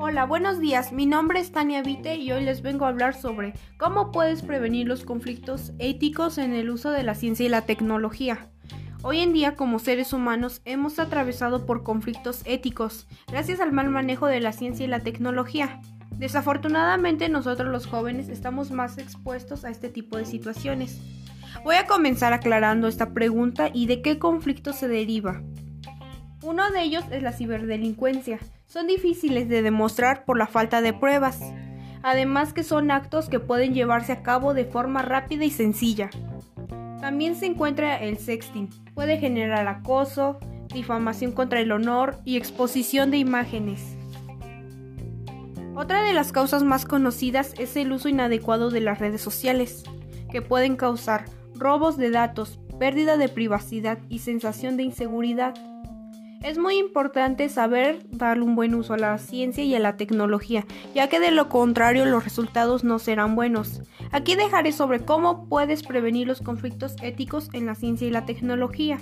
Hola, buenos días. Mi nombre es Tania Vite y hoy les vengo a hablar sobre cómo puedes prevenir los conflictos éticos en el uso de la ciencia y la tecnología. Hoy en día, como seres humanos, hemos atravesado por conflictos éticos gracias al mal manejo de la ciencia y la tecnología. Desafortunadamente, nosotros los jóvenes estamos más expuestos a este tipo de situaciones. Voy a comenzar aclarando esta pregunta y de qué conflicto se deriva. Uno de ellos es la ciberdelincuencia. Son difíciles de demostrar por la falta de pruebas. Además que son actos que pueden llevarse a cabo de forma rápida y sencilla. También se encuentra el sexting. Puede generar acoso, difamación contra el honor y exposición de imágenes. Otra de las causas más conocidas es el uso inadecuado de las redes sociales, que pueden causar robos de datos, pérdida de privacidad y sensación de inseguridad. Es muy importante saber darle un buen uso a la ciencia y a la tecnología, ya que de lo contrario los resultados no serán buenos. Aquí dejaré sobre cómo puedes prevenir los conflictos éticos en la ciencia y la tecnología.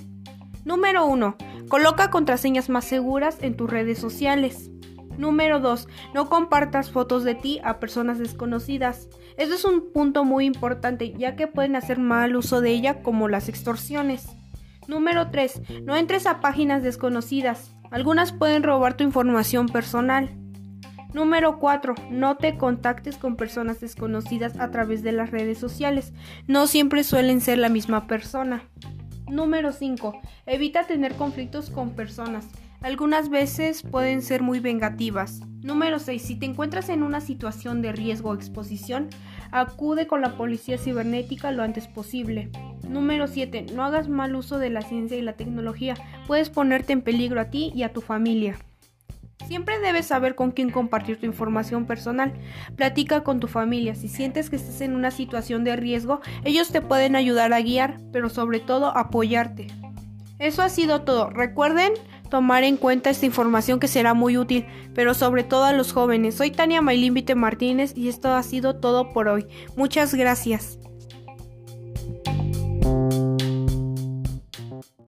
Número 1. Coloca contraseñas más seguras en tus redes sociales. Número 2. No compartas fotos de ti a personas desconocidas. Esto es un punto muy importante ya que pueden hacer mal uso de ella como las extorsiones. Número 3. No entres a páginas desconocidas. Algunas pueden robar tu información personal. Número 4. No te contactes con personas desconocidas a través de las redes sociales. No siempre suelen ser la misma persona. Número 5. Evita tener conflictos con personas. Algunas veces pueden ser muy vengativas. Número 6. Si te encuentras en una situación de riesgo o exposición, acude con la policía cibernética lo antes posible. Número 7. No hagas mal uso de la ciencia y la tecnología. Puedes ponerte en peligro a ti y a tu familia. Siempre debes saber con quién compartir tu información personal. Platica con tu familia. Si sientes que estás en una situación de riesgo, ellos te pueden ayudar a guiar, pero sobre todo apoyarte. Eso ha sido todo. Recuerden tomar en cuenta esta información que será muy útil, pero sobre todo a los jóvenes. Soy Tania Maylin Vite Martínez y esto ha sido todo por hoy. Muchas gracias.